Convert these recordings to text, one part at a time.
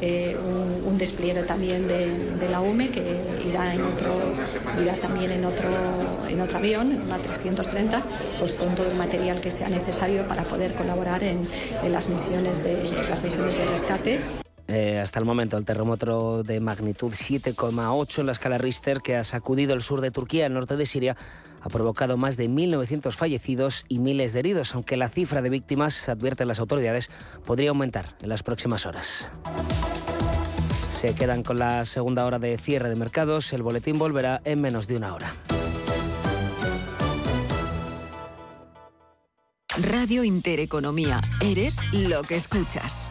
eh, un, despliegue también de, la UME que irá también en otro avión en una 330 pues con todo el material que sea necesario para poder colaborar en, las misiones de las misiones de rescate. Eh, hasta el momento, el terremoto de magnitud 7,8 en la escala Richter que ha sacudido el sur de Turquía, el norte de Siria, ha provocado más de 1.900 fallecidos y miles de heridos, aunque la cifra de víctimas, advierten las autoridades, podría aumentar en las próximas horas. Se quedan con la segunda hora de cierre de mercados. El boletín volverá en menos de una hora. Radio Intereconomía. Eres lo que escuchas.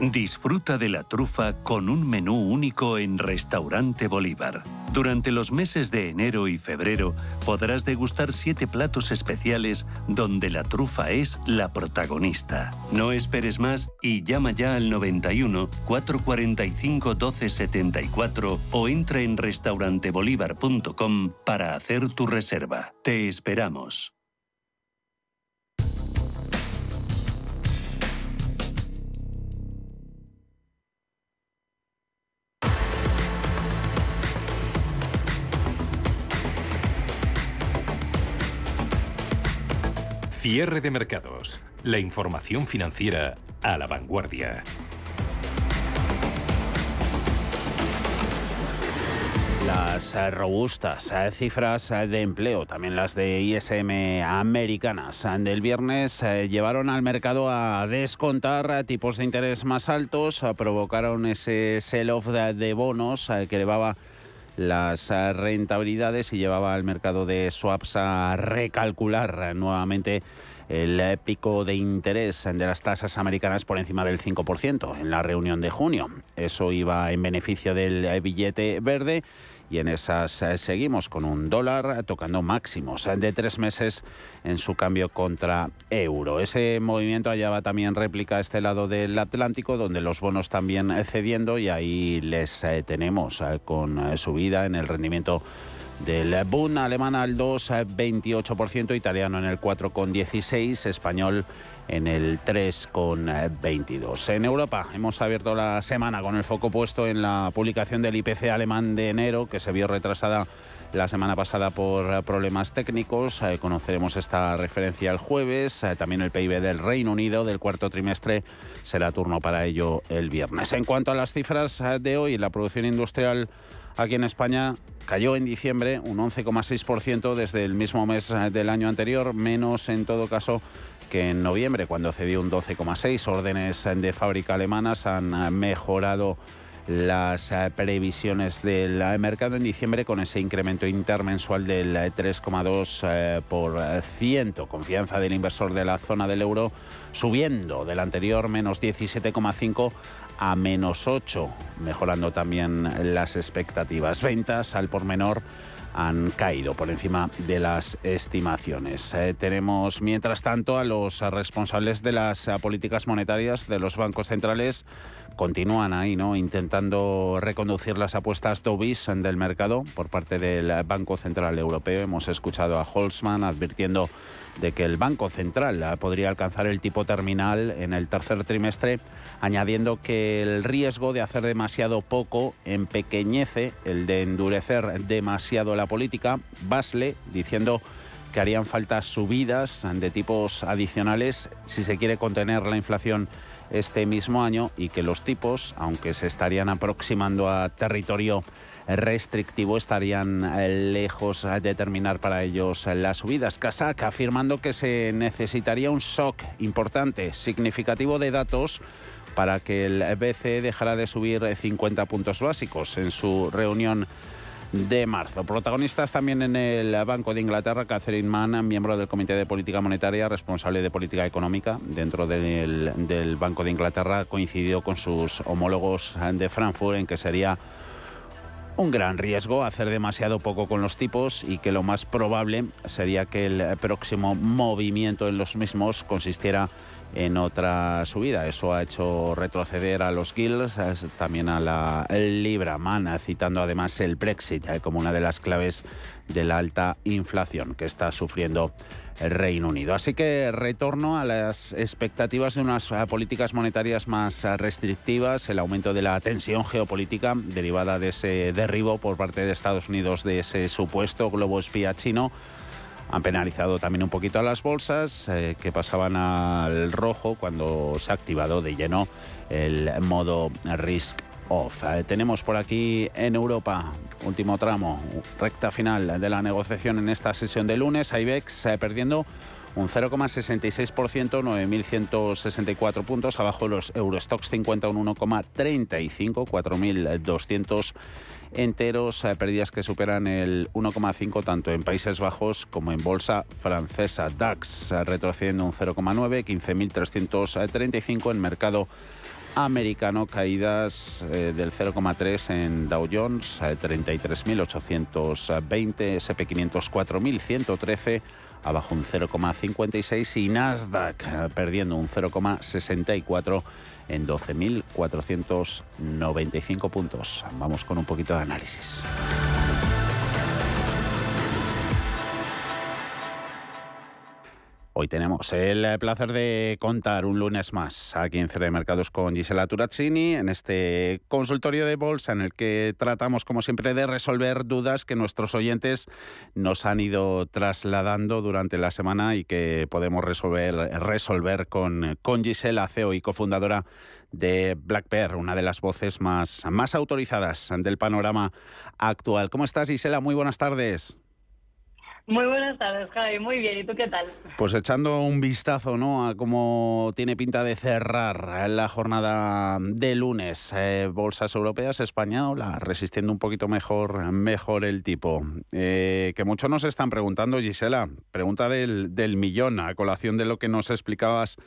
Disfruta de la trufa con un menú único en Restaurante Bolívar. Durante los meses de enero y febrero podrás degustar siete platos especiales donde la trufa es la protagonista. No esperes más y llama ya al 91 445 1274 o entra en restaurantebolívar.com para hacer tu reserva. Te esperamos. Cierre de mercados. La información financiera a la vanguardia. Las eh, robustas eh, cifras eh, de empleo, también las de ISM americanas del viernes, llevaron al mercado a descontar tipos de interés más altos, provocaron ese sell-off de bonos que elevaba las rentabilidades y llevaba al mercado de swaps a recalcular nuevamente el pico de interés de las tasas americanas por encima del 5% en la reunión de junio. Eso iba en beneficio del billete verde y en esas eh, seguimos con un dólar tocando máximos de tres meses en su cambio contra euro. Ese movimiento allá va también réplica a este lado del Atlántico, donde los bonos también cediendo y ahí les eh, tenemos eh, con subida en el rendimiento del Bund alemán al 2,28%, italiano en el 4,16%, español en el 3,22. En Europa hemos abierto la semana con el foco puesto en la publicación del IPC alemán de enero, que se vio retrasada la semana pasada por problemas técnicos. Eh, conoceremos esta referencia el jueves. Eh, también el PIB del Reino Unido del cuarto trimestre será turno para ello el viernes. En cuanto a las cifras eh, de hoy, la producción industrial aquí en España cayó en diciembre un 11,6% desde el mismo mes del año anterior, menos en todo caso que en noviembre, cuando cedió un 12,6. Órdenes de fábrica alemanas han mejorado las eh, previsiones del eh, mercado en diciembre con ese incremento intermensual del 3,2%. Eh, Confianza del inversor de la zona del euro subiendo del anterior menos 17,5 a menos 8, mejorando también las expectativas. Ventas al por menor han caído por encima de las estimaciones. Eh, tenemos, mientras tanto, a los responsables de las eh, políticas monetarias de los bancos centrales continúan ahí, ¿no? Intentando reconducir las apuestas dovish del mercado por parte del Banco Central Europeo. Hemos escuchado a Holzman advirtiendo de que el Banco Central podría alcanzar el tipo terminal en el tercer trimestre, añadiendo que el riesgo de hacer demasiado poco empequeñece el de endurecer demasiado la política. Basle diciendo que harían falta subidas de tipos adicionales si se quiere contener la inflación este mismo año y que los tipos, aunque se estarían aproximando a territorio restrictivo estarían eh, lejos de terminar para ellos las subidas. Kazak afirmando que se necesitaría un shock importante, significativo de datos para que el BCE dejara de subir 50 puntos básicos en su reunión de marzo. Protagonistas también en el Banco de Inglaterra, Catherine Mann, miembro del Comité de Política Monetaria, responsable de política económica dentro del, Banco de Inglaterra, coincidió con sus homólogos de Frankfurt en que sería un gran riesgo hacer demasiado poco con los tipos y que lo más probable sería que el próximo movimiento en los mismos consistiera en otra subida. Eso ha hecho retroceder a los guilds, también a la Libra Man, citando además el Brexit como una de las claves de la alta inflación que está sufriendo el Reino Unido. Así que retorno a las expectativas de unas eh, políticas monetarias más eh, restrictivas, el aumento de la tensión geopolítica derivada de ese derribo por parte de Estados Unidos de ese supuesto globo espía chino. Han penalizado también un poquito a las bolsas eh, que pasaban al rojo cuando se ha activado de lleno el modo risk off. tenemos por aquí en Europa último tramo, recta final de la negociación en esta sesión de lunes. IBEX eh, perdiendo un 0,66%, 9.164 puntos, abajo los Eurostox 50 un 1,35, 4.200 enteros, eh, pérdidas que superan el 1,5 tanto en Países Bajos como en bolsa francesa. DAX eh, retrocediendo un 0,9, 15.335 en mercado americano, caídas eh, del 0,3 en Dow Jones, 33.820, SP500 4.113, abajo un 0,56 y Nasdaq eh, perdiendo un 0,64 en 12.495 puntos. Vamos con un poquito de análisis. Hoy tenemos el placer de contar un lunes más aquí en Cierre de Mercados con Gisela Turazzini en este consultorio de bolsa en el que tratamos, como siempre, de resolver dudas que nuestros oyentes nos han ido trasladando durante la semana y que podemos resolver, resolver con, con Gisela, CEO y cofundadora de Black Bear, una de las voces más, más autorizadas del panorama actual. ¿Cómo estás, Gisela? Muy buenas tardes. Muy buenas tardes, Javi. Muy bien. ¿Y tú qué tal? Pues echando un vistazo ¿no? a cómo tiene pinta de cerrar la jornada de lunes. Eh, bolsas europeas, española, resistiendo un poquito mejor, mejor el tipo. Eh, que muchos nos están preguntando, Gisela, pregunta del, del millón, a colación de lo que nos explicabas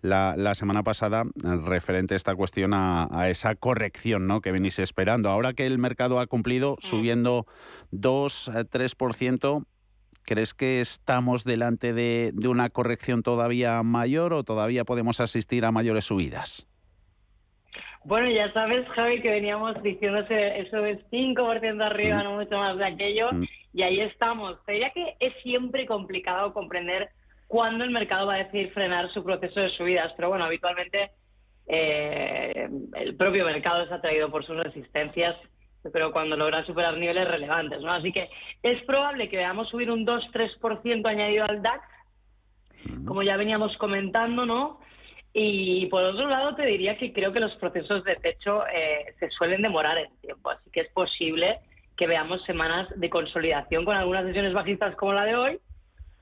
la, la, semana pasada referente a esta cuestión a, a, esa corrección ¿no? que venís esperando. Ahora que el mercado ha cumplido mm. subiendo 2-3%, ¿Crees que estamos delante de, una corrección todavía mayor o todavía podemos asistir a mayores subidas? Bueno, ya sabes, Javi, que veníamos diciendo eso es 5% arriba, mm. no mucho más de aquello, mm. y ahí estamos. Sería que es siempre complicado comprender cuándo el mercado va a decidir frenar su proceso de subidas, pero bueno, habitualmente eh, el propio mercado es atraído por sus resistencias pero cuando logra superar niveles relevantes, ¿no? Así que es probable que veamos subir un 2-3% añadido al DAX, como ya veníamos comentando, ¿no? Y por otro lado, te diría que creo que los procesos de techo eh, se suelen demorar en tiempo, así que es posible que veamos semanas de consolidación con algunas sesiones bajistas como la de hoy,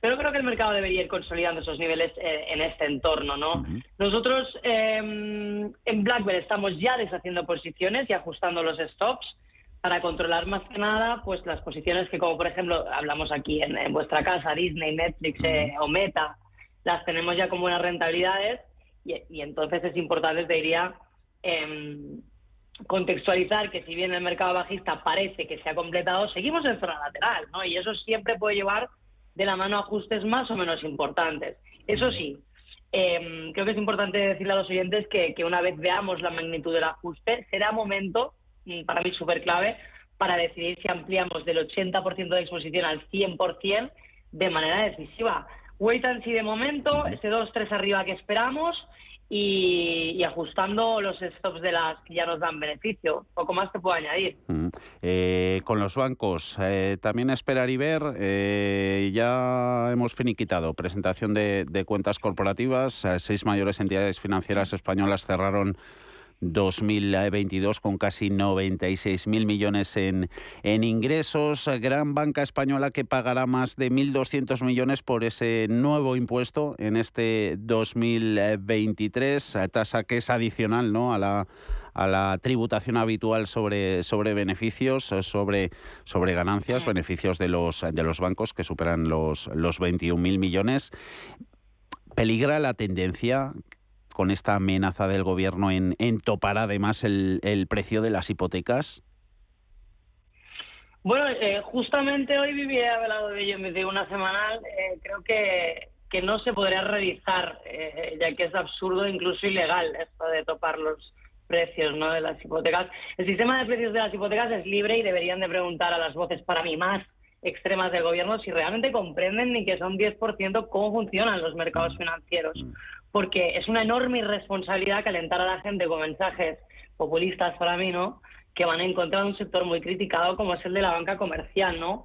pero creo que el mercado debería ir consolidando esos niveles eh, en este entorno, ¿no? Nosotros em, en BlackBerry estamos ya deshaciendo posiciones y ajustando los stops para controlar más que nada pues las posiciones que como por ejemplo hablamos aquí en, vuestra casa Disney Netflix eh, o Meta las tenemos ya con buenas rentabilidades y, entonces es importante te diría em, contextualizar que si bien el mercado bajista parece que se ha completado, seguimos en zona lateral, ¿no? Y eso siempre puede llevar de la mano ajustes más o menos importantes. Eso sí, em, creo que es importante decirle a los oyentes que, que, una vez veamos la magnitud del ajuste, será momento, para mí súper clave, para decidir si ampliamos del 80% de exposición al 100% de manera decisiva. Wait and see de momento, ese 2-3 arriba que esperamos, y, ajustando los stops de las que ya nos dan beneficio. Poco más te puedo añadir. Mm. Eh, con los bancos, eh, también esperar y ver. Eh, ya hemos finiquitado presentación de, de cuentas corporativas. seis mayores entidades financieras españolas cerraron 2022 con casi 96.000 millones en, en ingresos. Gran banca española que pagará más de 1.200 millones por ese nuevo impuesto en este 2023, tasa que es adicional ¿no? a la a la tributación habitual sobre, sobre beneficios, sobre, sobre ganancias, beneficios de los, de los bancos que superan los, los 21.000 millones. ¿Peligra la tendencia con esta amenaza del gobierno en, topar además el, precio de las hipotecas? Bueno, eh, justamente hoy viví hablado de ello en una semanal. Eh, creo que, que no se podría realizar, eh, ya que es absurdo, incluso ilegal, esto de topar los precios ¿no? de las hipotecas. El sistema de precios de las hipotecas es libre y deberían de preguntar a las voces, para mí, más extremas del gobierno si realmente comprenden ni que son 10% cómo funcionan los mercados financieros porque es una enorme irresponsabilidad calentar a la gente con mensajes populistas para mí, ¿no? Que van a encontrar un sector muy criticado como es el de la banca comercial, ¿no?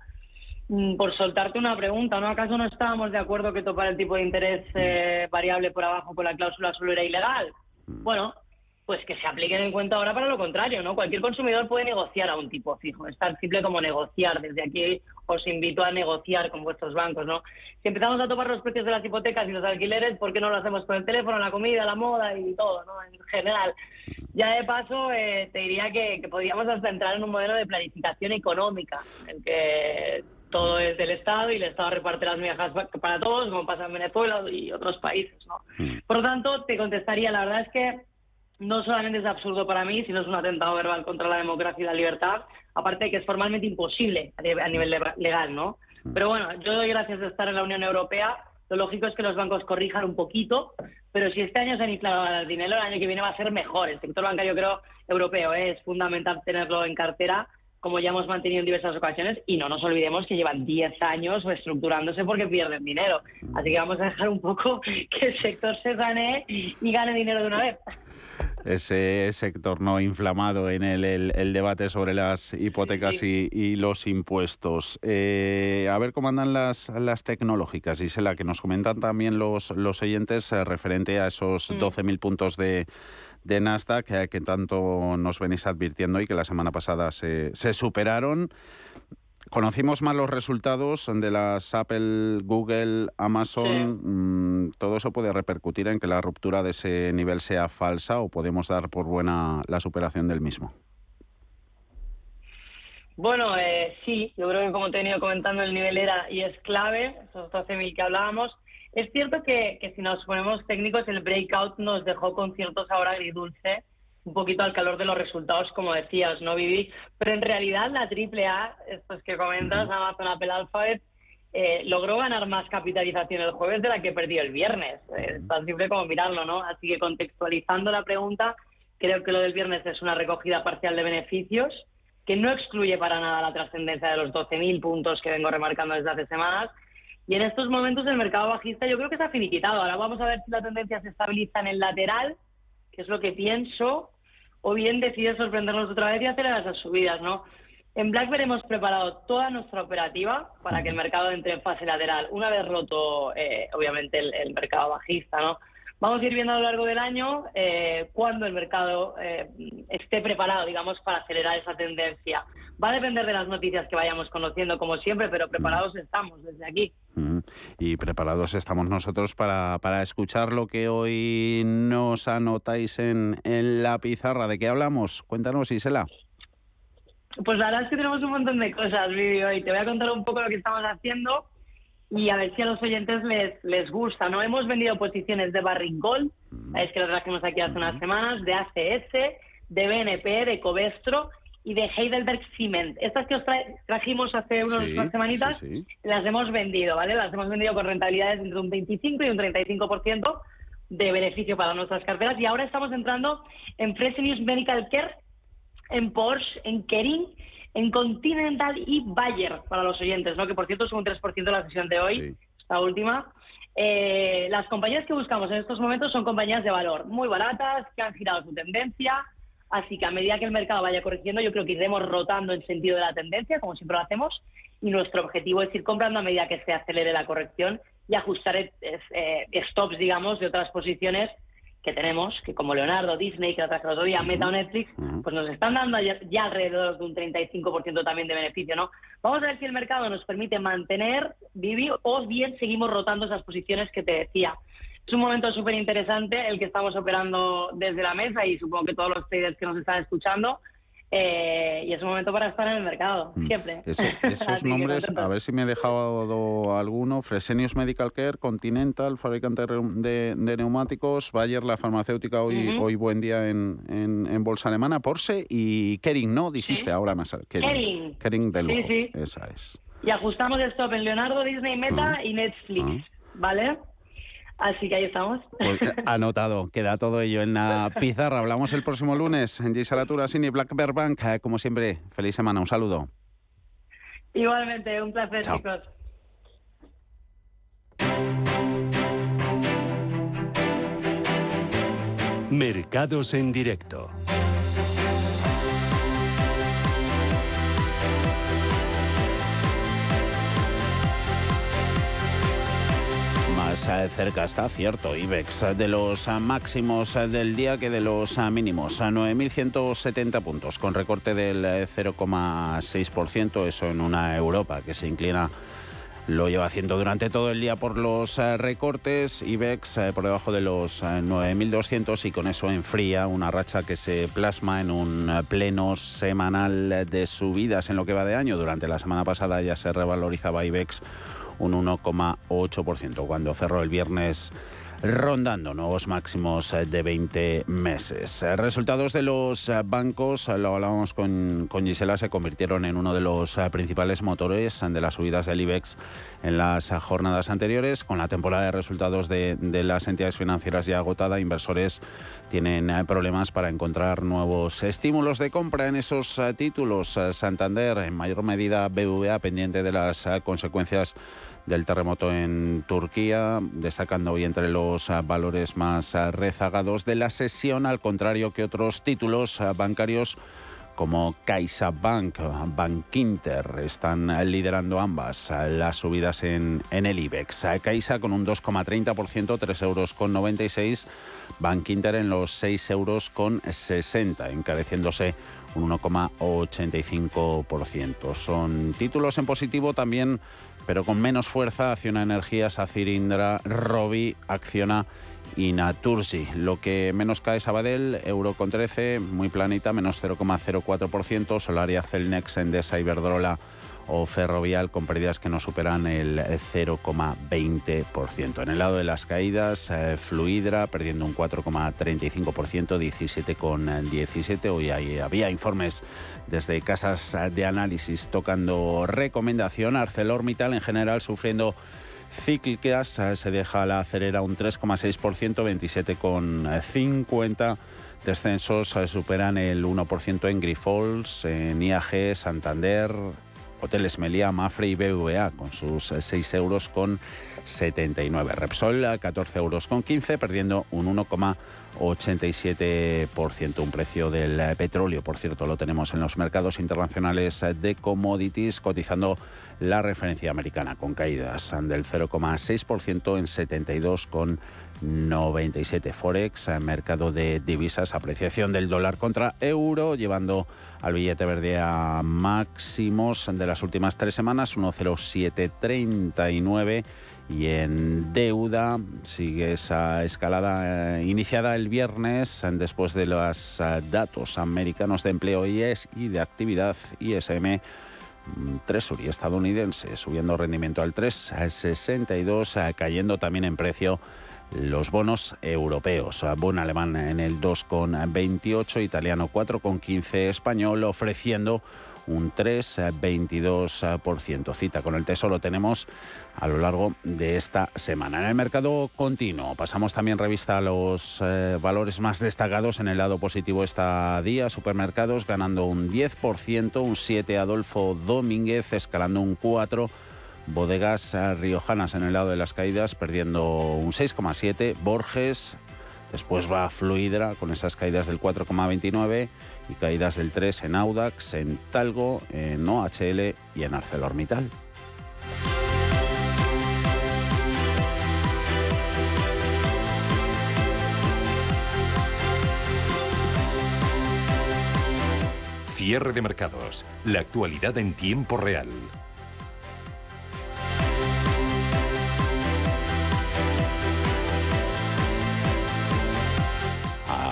Mm, por soltarte una pregunta, ¿no? ¿Acaso no estábamos de acuerdo que topar el tipo de interés eh, variable por abajo con la cláusula solo era ilegal? Bueno, pues que se apliquen en cuenta ahora para lo contrario, ¿no? Cualquier consumidor puede negociar a un tipo fijo, es tan simple como negociar. Desde aquí os invito a negociar con vuestros bancos, ¿no? Si empezamos a topar los precios de las hipotecas y los alquileres, ¿por qué no lo hacemos con el teléfono, la comida, la moda y todo, ¿no? En general. Ya de paso, eh, te diría que, que podríamos hasta entrar en un modelo de planificación económica, en que todo es del Estado y el Estado reparte las migajas para todos, como pasa en Venezuela y otros países, ¿no? Mm. Por lo tanto, te contestaría, la verdad es que no solamente es absurdo para mí, sino es un atentado verbal contra la democracia y la libertad, aparte de que es formalmente imposible a nivel legal, ¿no? Mm. Pero bueno, yo doy gracias de estar en la Unión Europea. Lo lógico es que los bancos corrijan un poquito, pero si este año se han inflado el dinero, el año que viene va a ser mejor. El sector bancario, creo, europeo ¿eh? es fundamental tenerlo en cartera como ya hemos mantenido en diversas ocasiones, y no nos olvidemos que llevan 10 años reestructurándose porque pierden dinero. Así que vamos a dejar un poco que el sector se gane y gane dinero de una vez ese sector no inflamado en el, debate sobre las hipotecas y, los impuestos. Eh, a ver cómo andan las, las tecnológicas, Gisela, que nos comentan también los, los oyentes eh, referente a esos 12.000 mm. puntos de, de Nasdaq que, que, tanto nos venís advirtiendo y que la semana pasada se, se superaron. Conocimos más los resultados de las Apple, Google, Amazon. Mm, todo eso puede repercutir en que la ruptura de ese nivel sea falsa o podemos dar por buena la superación del mismo. Bueno, eh, sí, yo creo que como te he venido comentando, el nivel era y es clave, esos 12.000 que hablábamos. Es cierto que, que si nos ponemos técnicos, el breakout nos dejó con cierto sabor agridulce un poquito al calor de los resultados, como decías, ¿no, Vivi? Pero en realidad la AAA, estos que comentas, Amazon, Apple, Alphabet, eh, logró ganar más capitalización el jueves de la que perdió el viernes. Eh, es tan simple como mirarlo, ¿no? Así que contextualizando la pregunta, creo que lo del viernes es una recogida parcial de beneficios que no excluye para nada la trascendencia de los 12.000 puntos que vengo remarcando desde hace semanas. Y en estos momentos el mercado bajista yo creo que se ha finiquitado. Ahora vamos a ver si la tendencia se estabiliza en el lateral, que es lo que pienso, o bien decide sorprendernos otra vez y acelerar esas subidas, ¿no? En BlackBerry hemos preparado toda nuestra operativa para que el mercado entre en fase lateral, una vez roto, eh, obviamente, el, mercado bajista, ¿no? Vamos a ir viendo a lo largo del año eh, cuando el mercado eh, esté preparado, digamos, para acelerar esa tendencia. Va a depender de las noticias que vayamos conociendo, como siempre, pero preparados estamos desde aquí. Y preparados estamos nosotros para, para escuchar lo que hoy nos anotáis en, en la pizarra. ¿De qué hablamos? Cuéntanos, Isela. Pues la verdad es que tenemos un montón de cosas, Vivi, hoy. Te voy a contar un poco lo que estamos haciendo y a ver si a los oyentes les, les gusta. ¿no? Hemos vendido posiciones de Barrick Gold, es que lo trajimos aquí hace unas semanas, de ACS, de BNP, de Covestro y de Heidelberg Cement. Estas que os trajimos hace unas semanitas, las hemos vendido, ¿vale? Las hemos vendido con rentabilidades entre un 25 y un 35% de beneficio para nuestras carteras. Y ahora estamos entrando en Fresenius Medical Care, en Porsche, en Kering, en Continental y Bayer, para los oyentes, ¿no? Que por cierto es un 3% de la sesión de hoy, esta última. Eh, las compañías que buscamos en estos momentos son compañías de valor muy baratas, que han girado su tendencia, Así que a medida que el mercado vaya corrigiendo, yo creo que iremos rotando en sentido de la tendencia, como siempre lo hacemos, y nuestro objetivo es ir comprando a medida que se acelere la corrección y ajustar eh, stops, digamos, de otras posiciones que tenemos, que como Leonardo, Disney, que la traje el otro día, Meta o Netflix, pues nos están dando ya, alrededor de un 35% también de beneficio, ¿no? Vamos a ver si el mercado nos permite mantener, vivir, o bien seguimos rotando esas posiciones que te decía. Es un momento súper interesante el que estamos operando desde la mesa y supongo que todos los traders que nos están escuchando. Eh, y es un momento para estar en el mercado, mm. siempre. esos nombres, a ver si me he dejado alguno, Fresenius Medical Care, Continental, fabricante de, neumáticos, Bayer, la farmacéutica, hoy, hoy buen día en, en, bolsa alemana, Porsche y Kering, ¿no? Dijiste ahora más. Kering. Kering. de lujo, sí, esa es. Y ajustamos el stop en Leonardo, Disney, Meta mm. y Netflix, mm. ¿vale? Así que ahí estamos. Pues, anotado, queda todo ello en la pizarra. Hablamos el próximo lunes en Gisalatura Cine Black Bear Bank. Eh, como siempre, feliz semana, un saludo. Igualmente, un placer, chicos. Mercados en directo. Cerca está cierto IBEX de los máximos del día que de los mínimos, a 9.170 puntos, con recorte del 0,6%, eso en una Europa que se inclina lo lleva haciendo durante todo el día por los recortes. IBEX por debajo de los 9.200 y con eso enfría una racha que se plasma en un pleno semanal de subidas en lo que va de año. Durante la semana pasada ya se revalorizaba IBEX un 1,8% cuando cerró el viernes rondando nuevos máximos de 20 meses. Resultados de los bancos, lo hablábamos con, con, Gisela, se convirtieron en uno de los principales motores de las subidas del IBEX en las jornadas anteriores. Con la temporada de resultados de, de las entidades financieras ya agotada, inversores tienen problemas para encontrar nuevos estímulos de compra en esos títulos. Santander, en mayor medida BVA, pendiente de las consecuencias del terremoto en Turquía, destacando hoy entre los ah, valores más ah, rezagados de la sesión, al contrario que otros títulos ah, bancarios como CaixaBank, Bankinter, están liderando ambas las subidas en, el IBEX. Caixa con un 2,30%, 3 euros con 96, Bankinter en los 6 euros con 60, encareciéndose un 1,85%. Son títulos en positivo también pero con menos fuerza, Acciona Energías, Acirindra, Robi, Acciona y Naturgy. Lo que menos cae Sabadell, Euro con 13, muy planita, menos 0,04%, Solaria, Celnex, Endesa, Iberdrola o Ferrovial con pérdidas que no superan el 0,20%. En el lado de las caídas, eh, Fluidra perdiendo un 4,35%, 17,17. Hoy había informes desde casas de análisis tocando recomendación. ArcelorMittal en general sufriendo cíclicas, eh, se deja la acelera un 3,6%, 27,50%. Descensos eh, superan el 1% en Grifols, en IAG, Santander, Hoteles Meliá, Mafre y BVA con sus 6 euros con 79. Repsol a 14 euros con 15, perdiendo un 1,87%. Un precio del petróleo, por cierto, lo tenemos en los mercados internacionales de commodities, cotizando la referencia americana con caídas del 0,6% en 72,97. Forex, mercado de divisas, apreciación del dólar contra euro, llevando al billete verde a máximos de las últimas tres semanas, 1,0739 y en deuda sigue esa escalada eh, iniciada el viernes después de los eh, datos americanos de empleo IES y de actividad ISM Treasury estadounidense, subiendo rendimiento al 3,62, cayendo también en precio los bonos europeos. Bono alemán en el 2,28, italiano 4,15, español ofreciendo un 3,22%. Cita con el Tesoro tenemos a lo largo de esta semana. En el mercado continuo pasamos también revista a los eh, valores más destacados en el lado positivo esta día. Supermercados ganando un 10%, un 7 Adolfo Domínguez escalando un 4 Bodegas riojanas en el lado de las caídas perdiendo un 6,7. Borges, después va Fluidra con esas caídas del 4,29 y caídas del 3 en Audax, en Talgo, en OHL y en ArcelorMittal. Cierre de mercados. La actualidad en tiempo real.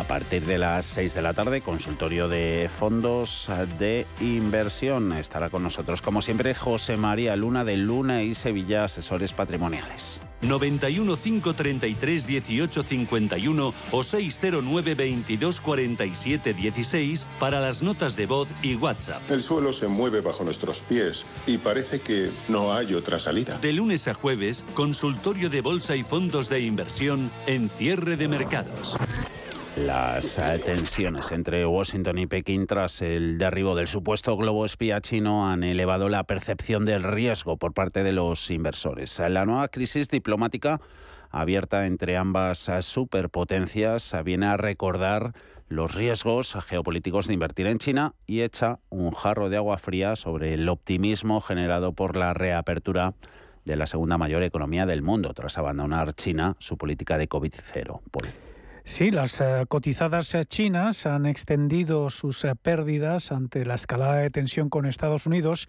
Partir de las 6 de la tarde, consultorio de fondos de inversión. Estará con nosotros, como siempre, José María Luna de Luna y Sevilla, asesores patrimoniales. 91 533 18 51 o 609 22 47 16 para las notas de voz y WhatsApp. El suelo se mueve bajo nuestros pies y parece que no hay otra salida. De lunes a jueves, consultorio de bolsa y fondos de inversión en cierre de mercados. Las eh, tensiones entre Washington y Pekín tras el derribo del supuesto globo espía chino han elevado la percepción del riesgo por parte de los inversores. La nueva crisis diplomática abierta entre ambas superpotencias viene a recordar los riesgos geopolíticos de invertir en China y echa un jarro de agua fría sobre el optimismo generado por la reapertura de la segunda mayor economía del mundo tras abandonar China su política de COVID-0. Sí, las eh, cotizadas eh, chinas han extendido sus eh, pérdidas ante la escalada de tensión con Estados Unidos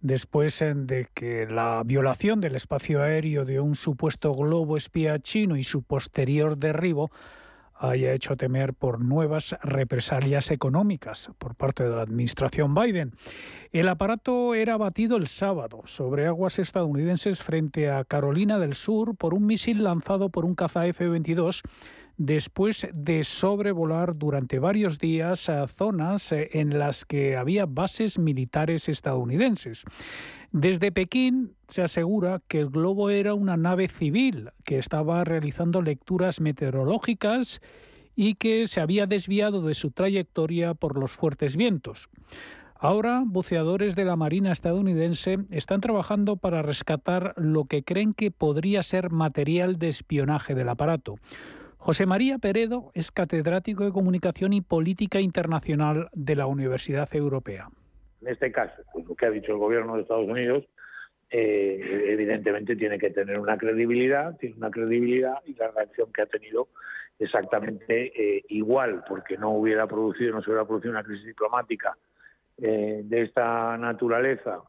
después de que la violación del espacio aéreo de un supuesto globo espía chino y su posterior derribo haya hecho temer por nuevas represalias económicas por parte de la administración Biden. El aparato era batido el sábado sobre aguas estadounidenses frente a Carolina del Sur por un misil lanzado por un caza F-22 después de sobrevolar durante varios días a zonas eh, en las que había bases militares estadounidenses. Desde Pekín se asegura que el globo era una nave civil que estaba realizando lecturas meteorológicas y que se había desviado de su trayectoria por los fuertes vientos. Ahora, buceadores de la Marina estadounidense están trabajando para rescatar lo que creen que podría ser material de espionaje del aparato. José María Peredo es catedrático de Comunicación y Política Internacional de la Universidad Europea. En este caso, lo que ha dicho el gobierno de Estados Unidos, eh, evidentemente tiene que tener una credibilidad, tiene una credibilidad y la reacción que ha tenido exactamente eh, igual, porque no hubiera producido, no se hubiera producido una crisis diplomática eh, de esta naturaleza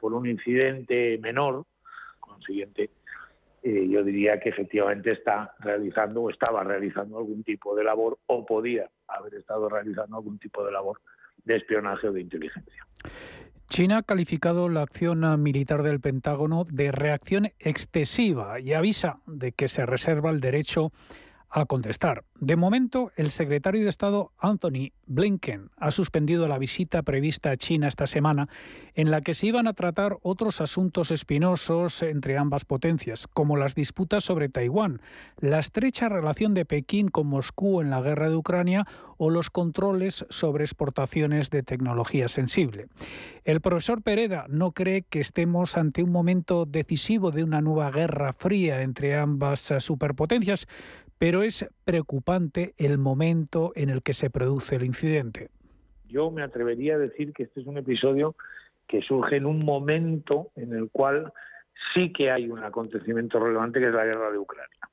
por un incidente menor, consiguiente eh, yo diría que efectivamente está realizando o estaba realizando algún tipo de labor o podía haber estado realizando algún tipo de labor de espionaje o de inteligencia. China ha calificado la acción militar del Pentágono de reacción excesiva y avisa de que se reserva el derecho a contestar. De momento, el secretario de Estado Anthony Blinken ha suspendido la visita prevista a China esta semana en la que se iban a tratar otros asuntos espinosos entre ambas potencias, como las disputas sobre Taiwán, la estrecha relación de Pekín con Moscú en la guerra de Ucrania o los controles sobre exportaciones de tecnología sensible. El profesor Pereda no cree que estemos ante un momento decisivo de una nueva guerra fría entre ambas superpotencias, pero es preocupante el momento en el que se produce el incidente. Yo me atrevería a decir que este es un episodio que surge en un momento en el cual sí que hay un acontecimiento relevante que es la guerra de Ucrania.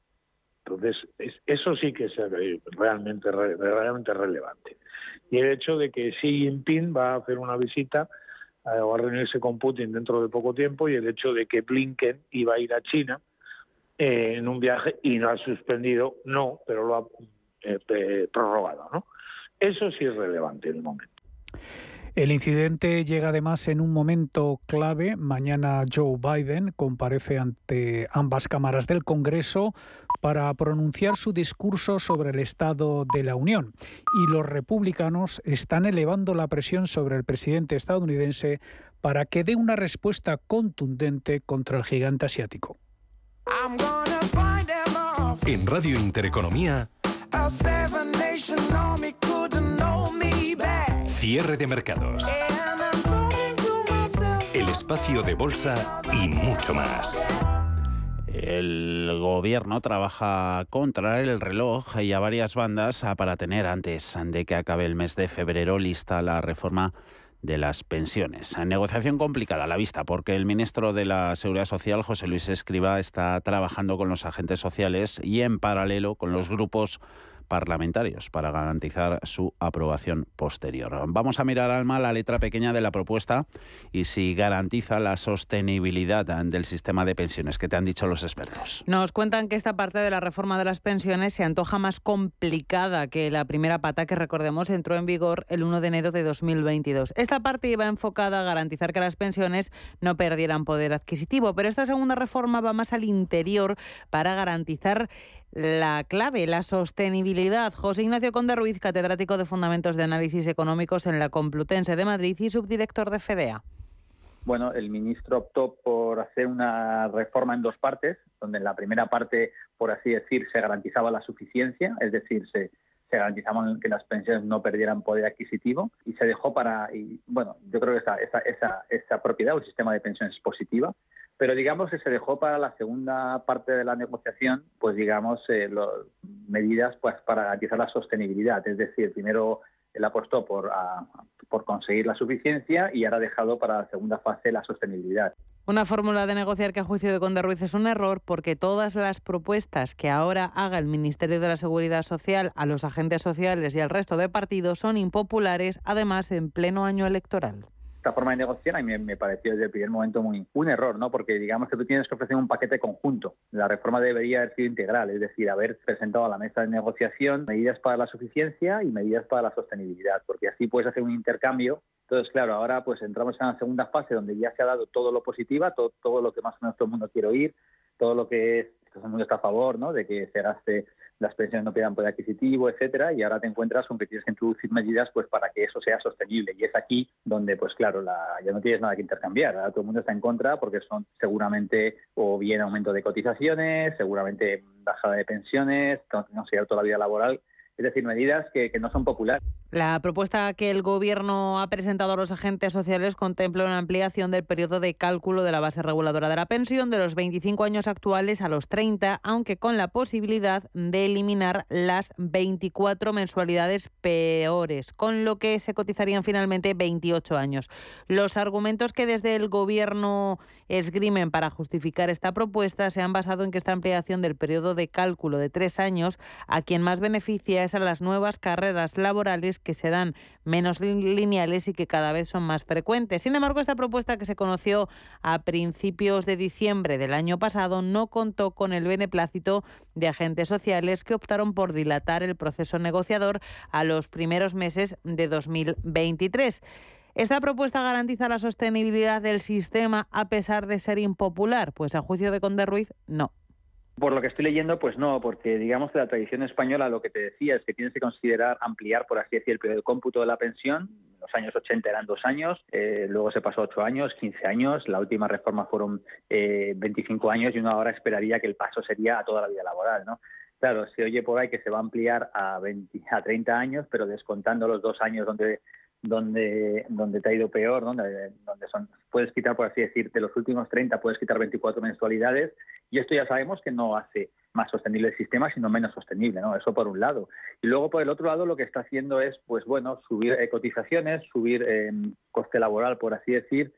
Entonces, eso sí que es realmente, realmente relevante. Y el hecho de que Xi Jinping va a hacer una visita eh, o a reunirse con Putin dentro de poco tiempo y el hecho de que Blinken iba a ir a China eh, en un viaje y no ha suspendido, no, pero lo ha eh, prorrogado. ¿no? Eso sí es relevante en el momento. El incidente llega además en un momento clave. Mañana Joe Biden comparece ante ambas cámaras del Congreso para pronunciar su discurso sobre el Estado de la Unión. Y los republicanos están elevando la presión sobre el presidente estadounidense para que dé una respuesta contundente contra el gigante asiático. En Radio Intereconomía, Cierre de mercados. El espacio de bolsa y mucho más. El gobierno trabaja contra el reloj y a varias bandas para tener antes de que acabe el mes de febrero lista la reforma de las pensiones. Negociación complicada a la vista porque el ministro de la Seguridad Social, José Luis Escriba, está trabajando con los agentes sociales y en paralelo con los grupos parlamentarios para garantizar su aprobación posterior. Vamos a mirar, Alma, la letra pequeña de la propuesta y si garantiza la sostenibilidad del sistema de pensiones. que te han dicho los expertos? Nos cuentan que esta parte de la reforma de las pensiones se antoja más complicada que la primera pata que, recordemos, entró en vigor el 1 de enero de 2022. Esta parte iba enfocada a garantizar que las pensiones no perdieran poder adquisitivo, pero esta segunda reforma va más al interior para garantizar la clave, la sostenibilidad. José Ignacio Conde Ruiz, catedrático de Fundamentos de Análisis Económicos en la Complutense de Madrid y subdirector de FEDEA. Bueno, el ministro optó por hacer una reforma en dos partes, donde en la primera parte, por así decir, se garantizaba la suficiencia, es decir, se, se garantizaban que las pensiones no perdieran poder adquisitivo y se dejó para, y, bueno, yo creo que esa, esa, propiedad o sistema de pensiones positiva, pero digamos que se dejó para la segunda parte de la negociación, pues digamos, eh, medidas pues, para garantizar la sostenibilidad. Es decir, primero él apostó por, conseguir la suficiencia y ahora ha dejado para la segunda fase la sostenibilidad. Una fórmula de negociar que a juicio de Conde Ruiz es un error porque todas las propuestas que ahora haga el Ministerio de la Seguridad Social a los agentes sociales y al resto de partidos son impopulares, además en pleno año electoral esta forma de negociar a mí me pareció desde el primer momento muy un error, ¿no? Porque digamos que tú tienes que ofrecer un paquete conjunto. La reforma debería haber sido integral, es decir, haber presentado a la mesa de negociación medidas para la suficiencia y medidas para la sostenibilidad, porque así puedes hacer un intercambio. Entonces, claro, ahora pues entramos en la segunda fase donde ya se ha dado todo lo positivo, todo, todo lo que más o menos todo el mundo quiere oír, todo lo que es, todo el mundo está a favor, ¿no? De que se gaste las pensiones no pierdan poder adquisitivo, etcétera, y ahora te encuentras con que tienes que introducir medidas pues para que eso sea sostenible. Y es aquí donde, pues claro, la, ya no tienes nada que intercambiar. Ahora todo el mundo está en contra porque son seguramente o bien aumento de cotizaciones, seguramente bajada de pensiones, no sé, toda la vida laboral es decir, medidas que, no son populares. La propuesta que el Gobierno ha presentado a los agentes sociales contempla una ampliación del periodo de cálculo de la base reguladora de la pensión de los 25 años actuales a los 30, aunque con la posibilidad de eliminar las 24 mensualidades peores, con lo que se cotizarían finalmente 28 años. Los argumentos que desde el Gobierno esgrimen para justificar esta propuesta se han basado en que esta ampliación del periodo de cálculo de tres años a quien más beneficia a las nuevas carreras laborales que serán menos lineales y que cada vez son más frecuentes. Sin embargo, esta propuesta que se conoció a principios de diciembre del año pasado no contó con el beneplácito de agentes sociales que optaron por dilatar el proceso negociador a los primeros meses de 2023. ¿Esta propuesta garantiza la sostenibilidad del sistema a pesar de ser impopular? Pues a juicio de Conde Ruiz, no. Por lo que estoy leyendo, pues no, porque digamos que la tradición española lo que te decía es que tienes que considerar ampliar, por así decir, el periodo de cómputo de la pensión. En los años 80 eran dos años, eh, luego se pasó ocho años, 15 años, la última reforma fueron 25 eh, años y uno ahora esperaría que el paso sería a toda la vida laboral, ¿no? Claro, se oye por ahí que se va a ampliar a, 20, a 30 años, pero descontando los dos años donde donde, donde te ha ido peor, donde, donde son, puedes quitar, por así decir, de los últimos 30 puedes quitar 24 mensualidades y esto ya sabemos que no hace más sostenible el sistema, sino menos sostenible, ¿no? Eso por un lado. Y luego por el otro lado lo que está haciendo es, pues bueno, subir eh, cotizaciones, subir eh, coste laboral, por así decir,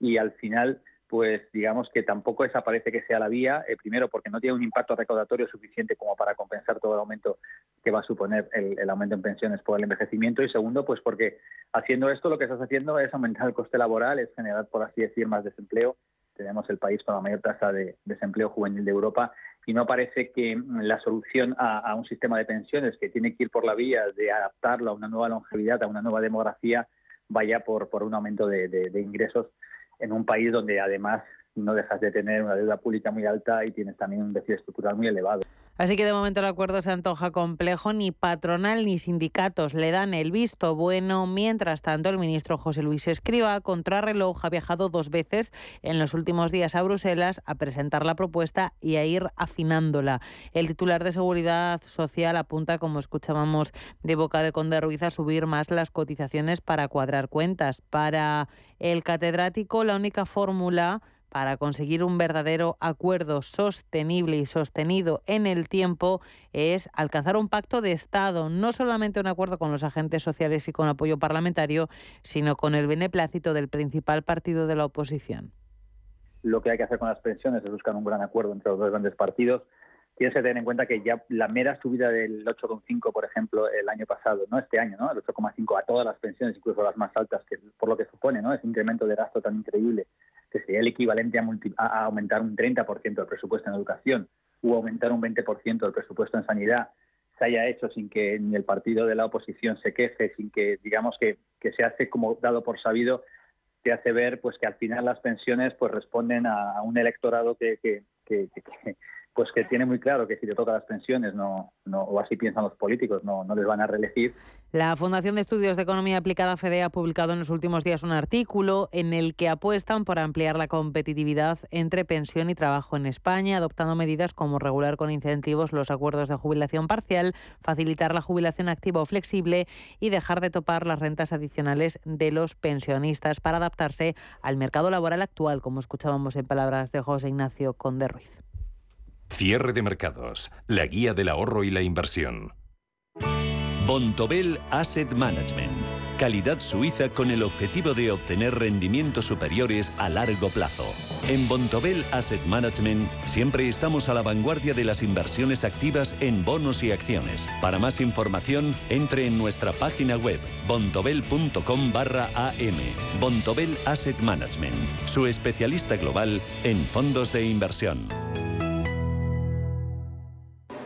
y al final pues digamos que tampoco desaparece que sea la vía, eh, primero porque no tiene un impacto recaudatorio suficiente como para compensar todo el aumento que va a suponer el, aumento en pensiones por el envejecimiento y segundo, pues porque haciendo esto lo que estás haciendo es aumentar el coste laboral, es generar, por así decir, más desempleo. Tenemos el país con la mayor tasa de desempleo juvenil de Europa y no parece que la solución a, un sistema de pensiones que tiene que ir por la vía de adaptarlo a una nueva longevidad, a una nueva demografía, vaya por un aumento de ingresos en un país donde además no dejas de tener una deuda pública muy alta y tienes también un déficit estructural muy elevado. Así que de momento el acuerdo se antoja complejo, ni patronal ni sindicatos le dan el visto bueno. Mientras tanto, el ministro José Luis Escriba, contrarreloj, ha viajado dos veces en los últimos días a Bruselas a presentar la propuesta y a ir afinándola. El titular de Seguridad Social apunta, como escuchábamos de boca de Conde Ruiz, a subir más las cotizaciones para cuadrar cuentas. Para el catedrático, la única fórmula para conseguir un verdadero acuerdo sostenible y sostenido en el tiempo es alcanzar un pacto de Estado, no solamente un acuerdo con los agentes sociales y con apoyo parlamentario, sino con el beneplácito del principal partido de la oposición. Lo que hay que hacer con las pensiones es buscar un gran acuerdo entre los dos grandes partidos. Tienes que tener en cuenta que ya la mera subida del 8,5, por ejemplo, el año pasado, no este año, ¿no? El 8,5 a todas las pensiones, incluso las más altas, que por lo que supone, ¿no? Ese incremento de gasto tan increíble que sería el equivalente a, aumentar un 30% del presupuesto en educación o aumentar un 20% del presupuesto en sanidad, se haya hecho sin que ni el partido de la oposición se queje, sin que digamos que, se hace como dado por sabido, te hace ver pues que al final las pensiones pues responden a, un electorado que, pues que tiene muy claro que si le toca las pensiones, no, no, o así piensan los políticos, no, no les van a reelegir. La Fundación de Estudios de Economía Aplicada FEDE ha publicado en los últimos días un artículo en el que apuestan por ampliar la competitividad entre pensión y trabajo en España, adoptando medidas como regular con incentivos los acuerdos de jubilación parcial, facilitar la jubilación activa o flexible y dejar de topar las rentas adicionales de los pensionistas para adaptarse al mercado laboral actual, como escuchábamos en palabras de José Ignacio Conde Ruiz. Cierre de mercados, la guía del ahorro y la inversión. Bontobel Asset Management. Calidad suiza con el objetivo de obtener rendimientos superiores a largo plazo. En Bontobel Asset Management siempre estamos a la vanguardia de las inversiones activas en bonos y acciones. Para más información, entre en nuestra página web bontobel.com barra am. Bontobel Asset Management, su especialista global en fondos de inversión.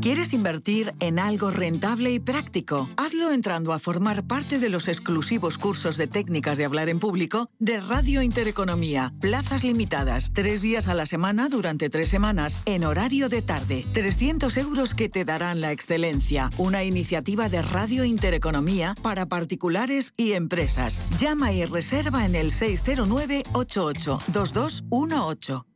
¿Quieres invertir en algo rentable y práctico? Hazlo entrando a formar parte de los exclusivos cursos de técnicas de hablar en público de Radio Intereconomía. Plazas limitadas, tres días a la semana durante tres semanas, en horario de tarde. 300 euros que te darán la excelencia. Una iniciativa de Radio Intereconomía para particulares y empresas. Llama y reserva en el 609 88 2218.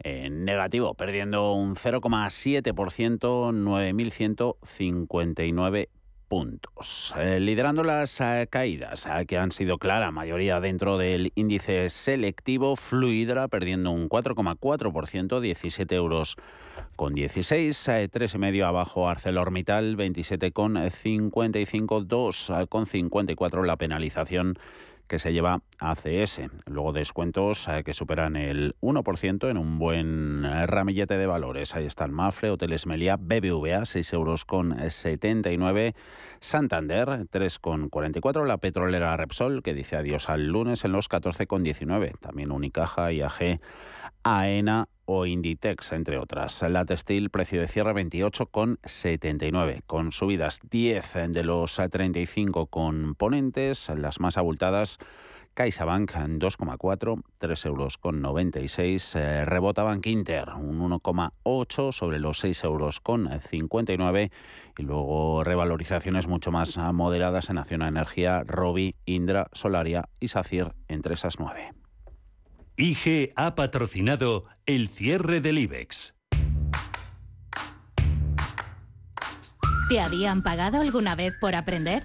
en negativo, perdiendo un 0,7%, 9.159 puntos. Eh, liderando las eh, caídas, eh, que han sido clara mayoría dentro del índice selectivo, Fluidra perdiendo un 4,4%, 17 euros con 16, medio abajo ArcelorMittal, 27 con 55, 2 con 54 la penalización que se lleva ACS. Luego descuentos eh, que superan el 1% en un buen ramillete de valores. Ahí están Mafre, Hoteles Meliá, BBVA, 6 euros con 79, Santander, 3,44, la petrolera Repsol, que dice adiós al lunes en los 14,19. También Unicaja, IAG, AENA o Inditex, entre otras. La textil, precio de cierre 28,79, con subidas 10 de los 35 componentes, las más abultadas. CaixaBank 2,4, 3 euros con 96. Eh, rebota Bank Inter un 1,8 sobre los 6 euros con 59. Y luego revalorizaciones mucho más moderadas en Acción Energía, Robi, Indra, Solaria y SACIR entre esas 9. IG ha patrocinado el cierre del IBEX. ¿Te habían pagado alguna vez por aprender?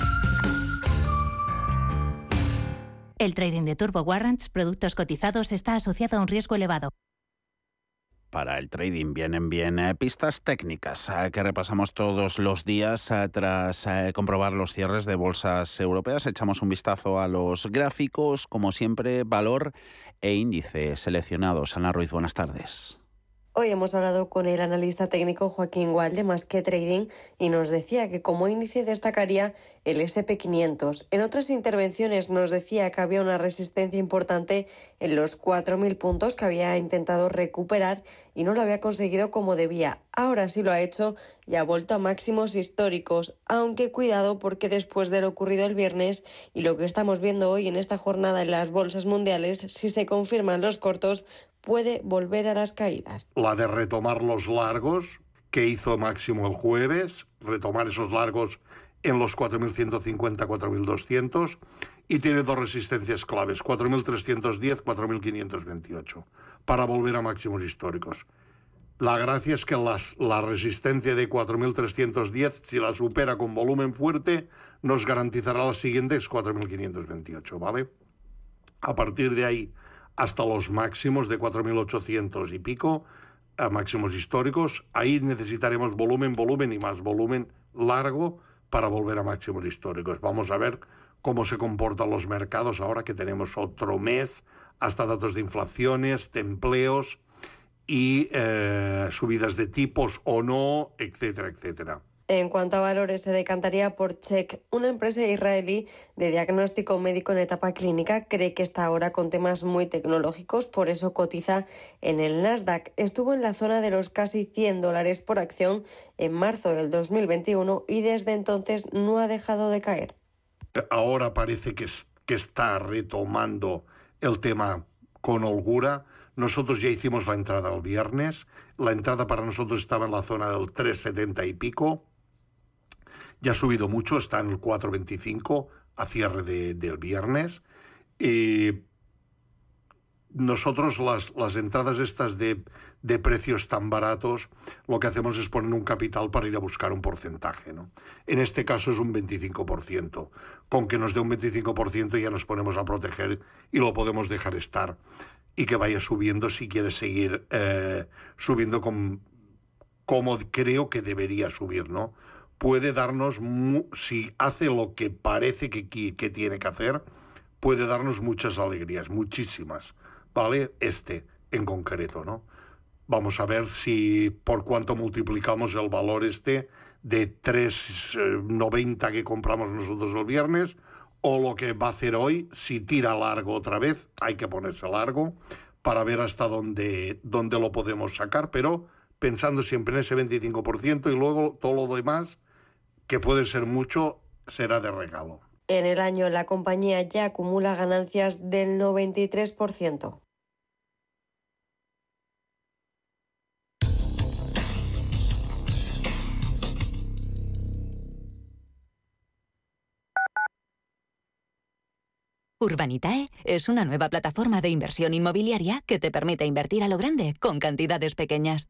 El trading de Turbo Warrants, productos cotizados, está asociado a un riesgo elevado. Para el trading vienen bien eh, pistas técnicas eh, que repasamos todos los días eh, tras comprobar los cierres de bolsas europeas. Echamos un vistazo a los gráficos, como siempre, valor e índice seleccionados. Ana Ruiz, buenas tardes. Hoy hemos hablado con el analista técnico Joaquín Gual de Más que Trading y nos decía que como índice destacaría el SP500. En otras intervenciones nos decía que había una resistencia importante en los 4.000 puntos que había intentado recuperar y no lo había conseguido como debía. Ahora sí lo ha hecho y ha vuelto a máximos históricos, aunque cuidado porque después de lo ocurrido el viernes y lo que estamos viendo hoy en esta jornada en las bolsas mundiales, si se confirman los cortos, puede volver a las caídas. La de retomar los largos, que hizo máximo el jueves, retomar esos largos en los 4.150-4.200 y tiene dos resistencias claves, 4.310, 4.528, para volver a máximos históricos. La gracia es que las, la resistencia de 4.310, si la supera con volumen fuerte, nos garantizará la siguiente, es 4.528, ¿vale? A partir de ahí, hasta los máximos de 4.800 y pico, a máximos históricos. Ahí necesitaremos volumen, volumen y más volumen largo para volver a máximos históricos. Vamos a ver cómo se comportan los mercados ahora que tenemos otro mes, hasta datos de inflaciones, de empleos y eh, subidas de tipos o no, etcétera, etcétera. En cuanto a valores, se decantaría por Check, una empresa israelí de diagnóstico médico en etapa clínica. Cree que está ahora con temas muy tecnológicos, por eso cotiza en el Nasdaq. Estuvo en la zona de los casi 100 dólares por acción en marzo del 2021 y desde entonces no ha dejado de caer. Ahora parece que, que está retomando el tema con holgura. Nosotros ya hicimos la entrada el viernes. La entrada para nosotros estaba en la zona del 3,70 y pico ya ha subido mucho, está en el 4.25 a cierre del viernes. y nosotros las, las entradas estas de, de, precios tan baratos, lo que hacemos es poner un capital para ir a buscar un porcentaje. ¿no? En este caso es un 25%. Con que nos dé un 25% ya nos ponemos a proteger y lo podemos dejar estar. Y que vaya subiendo si quiere seguir eh, subiendo con, como creo que debería subir, ¿no? Puede darnos, si hace lo que parece que, que, tiene que hacer, puede darnos muchas alegrías, muchísimas, ¿vale? Este en concreto, ¿no? Vamos a ver si por cuánto multiplicamos el valor este de 3,90 eh, que compramos nosotros el viernes o lo que va a hacer hoy, si tira largo otra vez, hay que ponerse largo para ver hasta dónde, dónde lo podemos sacar, pero pensando siempre en ese 25% y luego todo lo demás que puede ser mucho, será de regalo. En el año la compañía ya acumula ganancias del 93%. Urbanitae es una nueva plataforma de inversión inmobiliaria que te permite invertir a lo grande con cantidades pequeñas.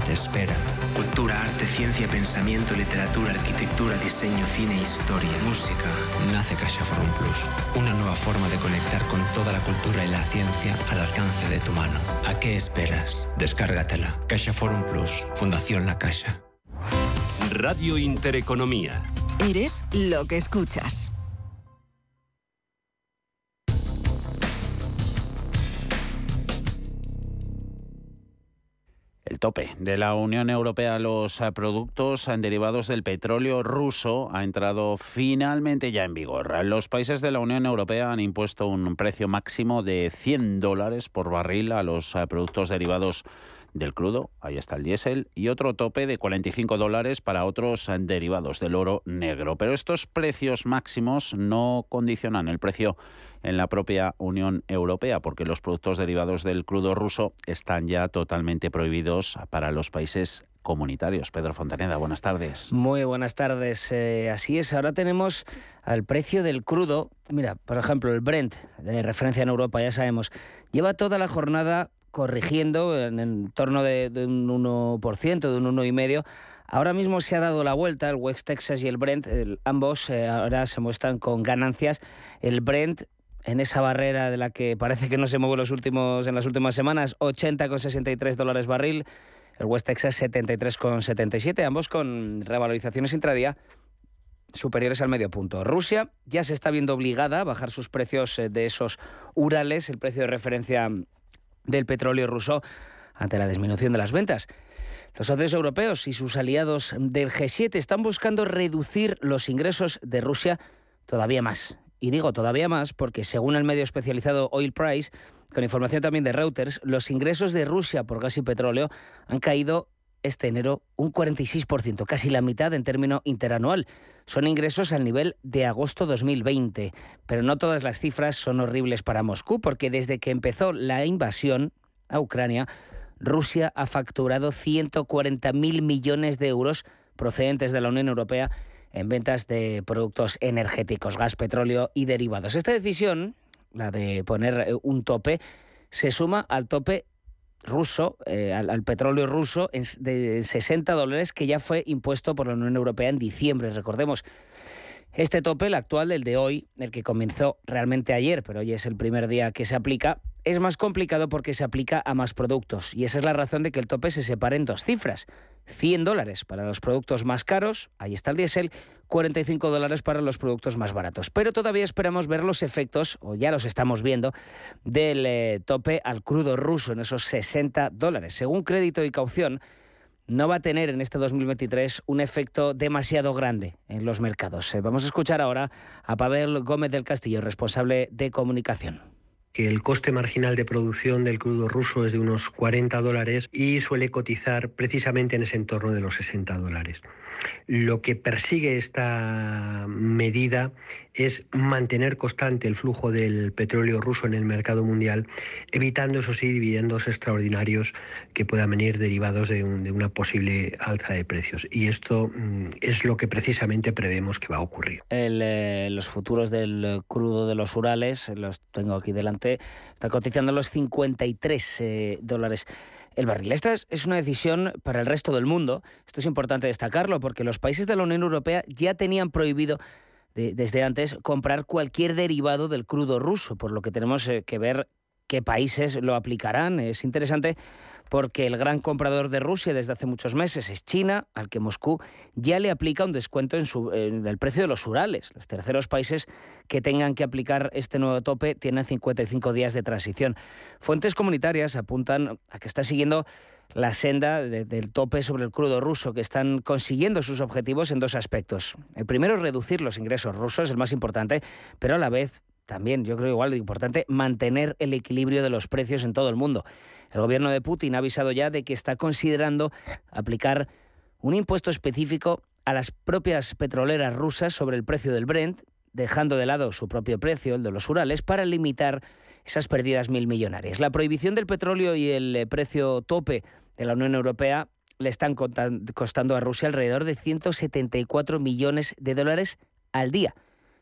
te espera. Cultura, arte, ciencia, pensamiento, literatura, arquitectura, diseño, cine, historia, música. Nace Caixa Forum Plus. Una nueva forma de conectar con toda la cultura y la ciencia al alcance de tu mano. ¿A qué esperas? Descárgatela. Caixa Forum Plus. Fundación La Caixa. Radio Intereconomía. Eres lo que escuchas. El tope de la Unión Europea a los eh, productos derivados del petróleo ruso ha entrado finalmente ya en vigor. Los países de la Unión Europea han impuesto un precio máximo de 100 dólares por barril a los eh, productos derivados del crudo, ahí está el diésel, y otro tope de 45 dólares para otros derivados del oro negro. Pero estos precios máximos no condicionan el precio en la propia Unión Europea, porque los productos derivados del crudo ruso están ya totalmente prohibidos para los países comunitarios. Pedro Fontaneda, buenas tardes. Muy buenas tardes. Eh, así es, ahora tenemos al precio del crudo. Mira, por ejemplo, el Brent, de referencia en Europa, ya sabemos, lleva toda la jornada corrigiendo en, torno de, un 1%, de un 1,5%. Ahora mismo se ha dado la vuelta, el West Texas y el Brent, ambos eh, ahora se muestran con ganancias. El Brent en esa barrera de la que parece que no se mueve los últimos, en las últimas semanas, 80,63 dólares barril, el West Texas 73,77, ambos con revalorizaciones intradía superiores al medio punto. Rusia ya se está viendo obligada a bajar sus precios eh, de esos Urales, el precio de referencia del petróleo ruso ante la disminución de las ventas. Los socios europeos y sus aliados del G7 están buscando reducir los ingresos de Rusia todavía más. Y digo todavía más porque según el medio especializado Oil Price, con información también de Reuters, los ingresos de Rusia por gas y petróleo han caído este enero un 46%, casi la mitad en término interanual. Son ingresos al nivel de agosto 2020, pero no todas las cifras son horribles para Moscú, porque desde que empezó la invasión a Ucrania, Rusia ha facturado 140.000 millones de euros procedentes de la Unión Europea en ventas de productos energéticos, gas, petróleo y derivados. Esta decisión, la de poner eh, un tope, se suma al tope ruso, eh, al, petróleo ruso, de 60 dólares que ya fue impuesto por la Unión Europea en diciembre. Recordemos, este tope, el actual, el de hoy, el que comenzó realmente ayer, pero hoy es el primer día que se aplica, es más complicado porque se aplica a más productos. Y esa es la razón de que el tope se separe en dos cifras. 100 dólares para los productos más caros, ahí está el diésel, 45 dólares para los productos más baratos. Pero todavía esperamos ver los efectos, o ya los estamos viendo, del eh, tope al crudo ruso en esos 60 dólares. Según crédito y caución, no va a tener en este 2023 un efecto demasiado grande en los mercados. Eh, vamos a escuchar ahora a Pavel Gómez del Castillo, responsable de comunicación que el coste marginal de producción del crudo ruso es de unos 40 dólares y suele cotizar precisamente en ese entorno de los 60 dólares. Lo que persigue esta medida es mantener constante el flujo del petróleo ruso en el mercado mundial, evitando, eso sí, dividendos extraordinarios que puedan venir derivados de, una posible alza de precios. Y esto mm, es lo que precisamente prevemos que va a ocurrir. Eh, los futuros del crudo de los Urales, los tengo aquí delante, están cotizando los 53 eh, dólares el barril. Esta es una decisión para el resto del mundo. Esto es importante destacarlo porque los países de la Unión Europea ya tenían prohibido desde antes comprar cualquier derivado del crudo ruso, por lo que tenemos eh, que ver qué países lo aplicarán. Es interesante porque el gran comprador de Rusia desde hace muchos meses es China, al que Moscú ya le aplica un descuento en, su, el precio de los Urales. Los terceros países que tengan que aplicar este nuevo tope tienen 55 días de transición. Fuentes comunitarias apuntan a que está siguiendo la senda del tope sobre el crudo ruso, que están consiguiendo sus objetivos en dos aspectos. El primero es reducir los ingresos rusos, el más importante, pero a la vez también, yo creo igual de importante, mantener el equilibrio de los precios en todo el mundo. El gobierno de Putin ha avisado ya de que está considerando aplicar un impuesto específico a las propias petroleras rusas sobre el precio del Brent, dejando de lado su propio precio, el de los Urales, para limitar esas pérdidas mil millonarias. La prohibición del petróleo y el eh, precio tope de la Unión Europea le están costando a Rusia alrededor de 174 millones de dólares al día,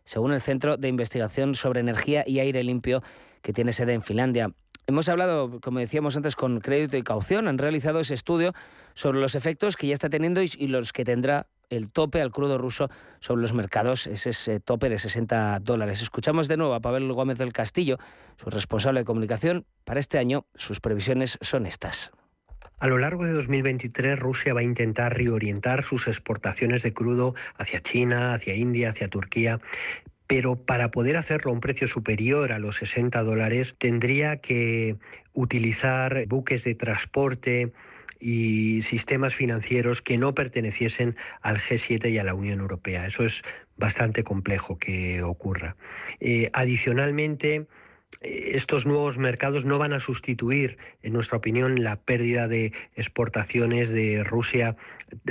según el Centro de Investigación sobre Energía y Aire Limpio que tiene sede en Finlandia. Hemos hablado, como decíamos antes, con crédito y caución. Han realizado ese estudio sobre los efectos que ya está teniendo y los que tendrá el tope al crudo ruso sobre los mercados, es ese tope de 60 dólares. Escuchamos de nuevo a Pavel Gómez del Castillo, su responsable de comunicación. Para este año, sus previsiones son estas. A lo largo de 2023, Rusia va a intentar reorientar sus exportaciones de crudo hacia China, hacia India, hacia Turquía, pero para poder hacerlo a un precio superior a los 60 dólares tendría que utilizar buques de transporte y sistemas financieros que no perteneciesen al G7 y a la Unión Europea. Eso es bastante complejo que ocurra. Eh, adicionalmente, estos nuevos mercados no van a sustituir, en nuestra opinión, la pérdida de exportaciones de Rusia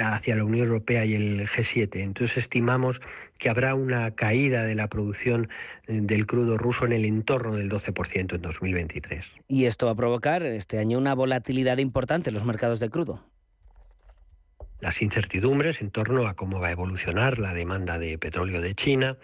hacia la Unión Europea y el G7. Entonces estimamos que habrá una caída de la producción eh, del crudo ruso en el entorno del 12% en 2023. Y esto va a provocar este año una volatilidad importante en los mercados de crudo las incertidumbres en torno a cómo va a evolucionar la demanda de petróleo de China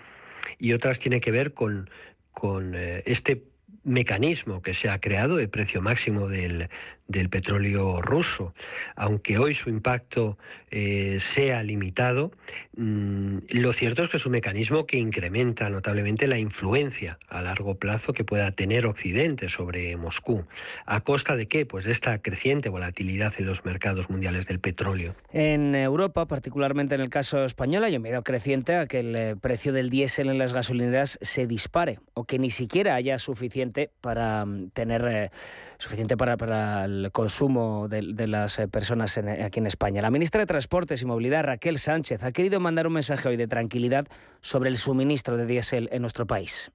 y otras tienen que ver con con eh, este mecanismo que se ha creado de precio máximo del, del petróleo ruso. Aunque hoy su impacto eh, sea limitado, mm, lo cierto es que es un mecanismo que incrementa notablemente la influencia a largo plazo que pueda tener Occidente sobre Moscú. ¿A costa de qué? Pues de esta creciente volatilidad en los mercados mundiales del petróleo. En Europa, particularmente en el caso español, hay un miedo creciente a que el eh, precio del diésel en las gasolineras se dispare o que ni siquiera haya suficiente para mm, tener eh, suficiente para, para consumo de, las eh, personas aquí en España. La ministra de Transportes y Movilidad, Raquel Sánchez, ha querido mandar un mensaje hoy de tranquilidad sobre el suministro de diésel en nuestro país.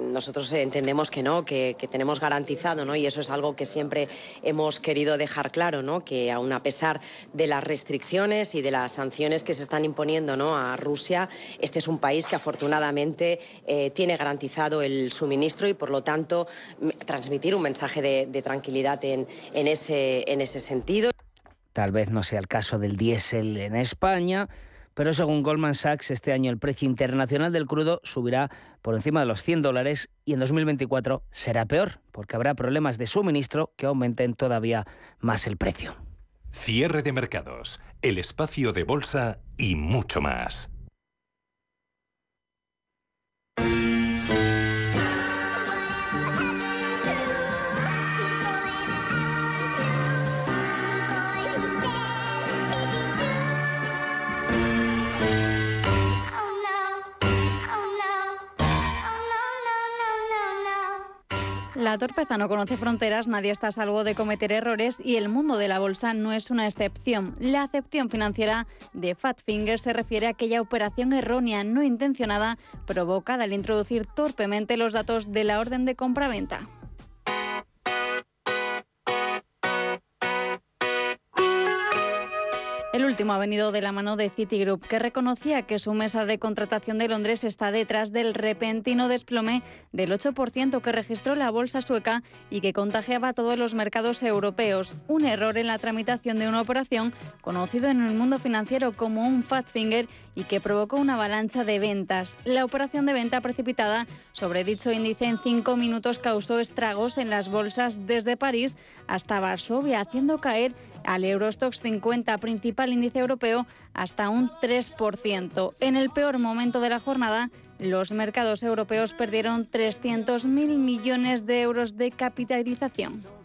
Nosotros entendemos que no, que, tenemos garantizado, ¿no? Y eso es algo que siempre hemos querido dejar claro, ¿no? Que aun a pesar de las restricciones y de las sanciones que se están imponiendo ¿no? a Rusia, este es un país que afortunadamente eh, tiene garantizado el suministro y por lo tanto transmitir un mensaje de, tranquilidad en, en, ese, en ese sentido. Tal vez no sea el caso del diésel en España pero según Goldman Sachs, este año el precio internacional del crudo subirá por encima de los 100 dólares y en 2024 será peor, porque habrá problemas de suministro que aumenten todavía más el precio. Cierre de mercados, el espacio de bolsa y mucho más. Torpeza no conoce fronteras, nadie está a salvo de cometer errores y el mundo de la bolsa no es una excepción. La acepción financiera de Fatfinger se refiere a aquella operación errónea no intencionada provocada al introducir torpemente los datos de la orden de compra-venta. El último ha venido de la mano de Citigroup, que reconocía que su mesa de contratación de Londres está detrás del repentino desplome del 8% que registró la bolsa sueca y que contagiaba todos los mercados europeos. Un error en la tramitación de una operación conocido en el mundo financiero como un fat finger y que provocó una avalancha de ventas. La operación de venta precipitada sobre dicho índice en cinco minutos causó estragos en las bolsas desde París hasta Varsovia, haciendo caer al Eurostox 50, principal índice europeo, hasta un 3%. En el peor momento de la jornada, los mercados europeos perdieron 300.000 millones de euros de capitalización.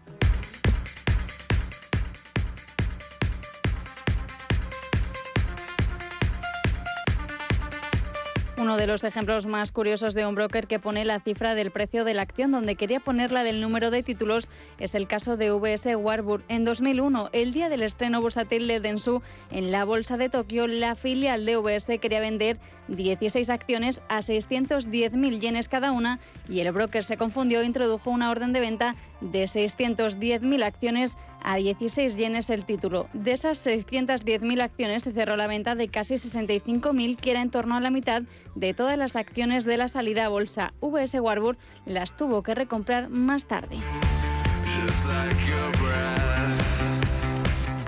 Uno de los ejemplos más curiosos de un broker que pone la cifra del precio de la acción donde quería ponerla del número de títulos es el caso de VS Warburg. En 2001, el día del estreno bursátil de Densu en la bolsa de Tokio, la filial de VS quería vender 16 acciones a 610.000 yenes cada una y el broker se confundió e introdujo una orden de venta de 610.000 acciones a 16 yenes el título. De esas 610.000 acciones se cerró la venta de casi 65.000, que era en torno a la mitad de todas las acciones de la salida a bolsa. VS Warburg las tuvo que recomprar más tarde.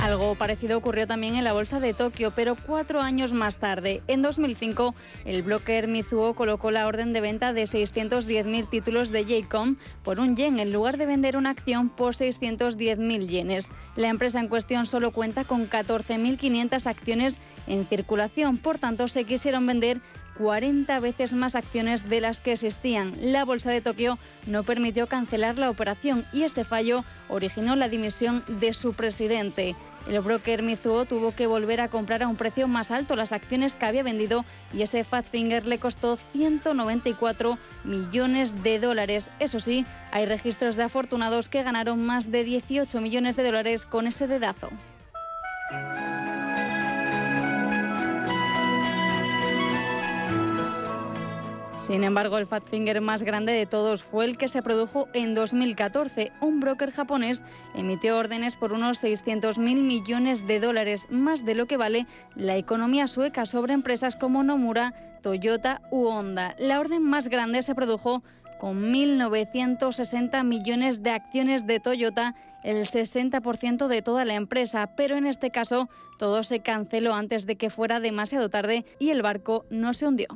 Algo parecido ocurrió también en la bolsa de Tokio, pero cuatro años más tarde. En 2005, el broker Mizuho colocó la orden de venta de 610.000 títulos de Jcom por un yen en lugar de vender una acción por 610.000 yenes. La empresa en cuestión solo cuenta con 14.500 acciones en circulación, por tanto se quisieron vender 40 veces más acciones de las que existían. La Bolsa de Tokio no permitió cancelar la operación y ese fallo originó la dimisión de su presidente. El broker Mizuho tuvo que volver a comprar a un precio más alto las acciones que había vendido y ese Fat Finger le costó 194 millones de dólares. Eso sí, hay registros de afortunados que ganaron más de 18 millones de dólares con ese dedazo. Sin embargo, el fat finger más grande de todos fue el que se produjo en 2014. Un broker japonés emitió órdenes por unos 600.000 millones de dólares, más de lo que vale la economía sueca sobre empresas como Nomura, Toyota u Honda. La orden más grande se produjo con 1.960 millones de acciones de Toyota, el 60% de toda la empresa, pero en este caso todo se canceló antes de que fuera demasiado tarde y el barco no se hundió.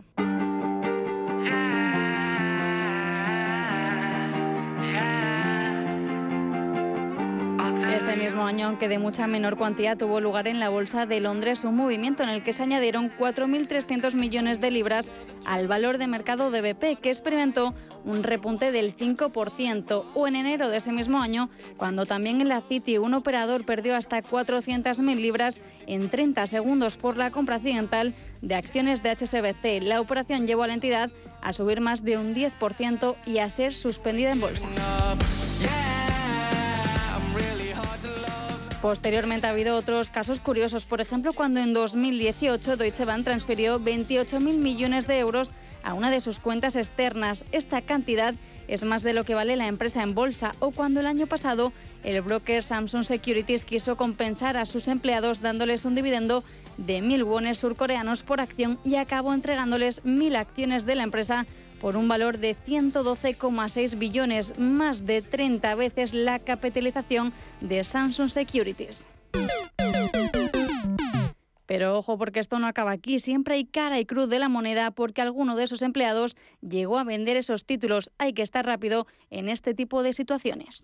Ese mismo año, aunque de mucha menor cuantía, tuvo lugar en la Bolsa de Londres un movimiento en el que se añadieron 4.300 millones de libras al valor de mercado de BP, que experimentó un repunte del 5%, o en enero de ese mismo año, cuando también en la City un operador perdió hasta 400.000 libras en 30 segundos por la compra accidental de acciones de HSBC. La operación llevó a la entidad a subir más de un 10% y a ser suspendida en bolsa. Posteriormente ha habido otros casos curiosos, por ejemplo, cuando en 2018 Deutsche Bank transfirió 28.000 millones de euros a una de sus cuentas externas. Esta cantidad es más de lo que vale la empresa en bolsa o cuando el año pasado el broker Samsung Securities quiso compensar a sus empleados dándoles un dividendo de mil wones surcoreanos por acción y acabó entregándoles mil acciones de la empresa por un valor de 112,6 billones, más de 30 veces la capitalización de Samsung Securities. Pero ojo porque esto no acaba aquí, siempre hay cara y cruz de la moneda porque alguno de esos empleados llegó a vender esos títulos. Hay que estar rápido en este tipo de situaciones.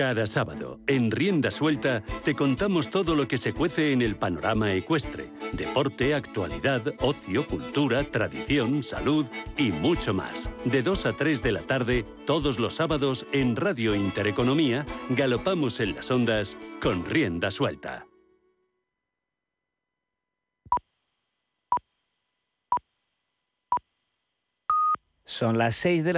Cada sábado, en Rienda Suelta, te contamos todo lo que se cuece en el panorama ecuestre. Deporte, actualidad, ocio, cultura, tradición, salud y mucho más. De 2 a 3 de la tarde, todos los sábados, en Radio Intereconomía, galopamos en las ondas con Rienda Suelta. Son las 6 de la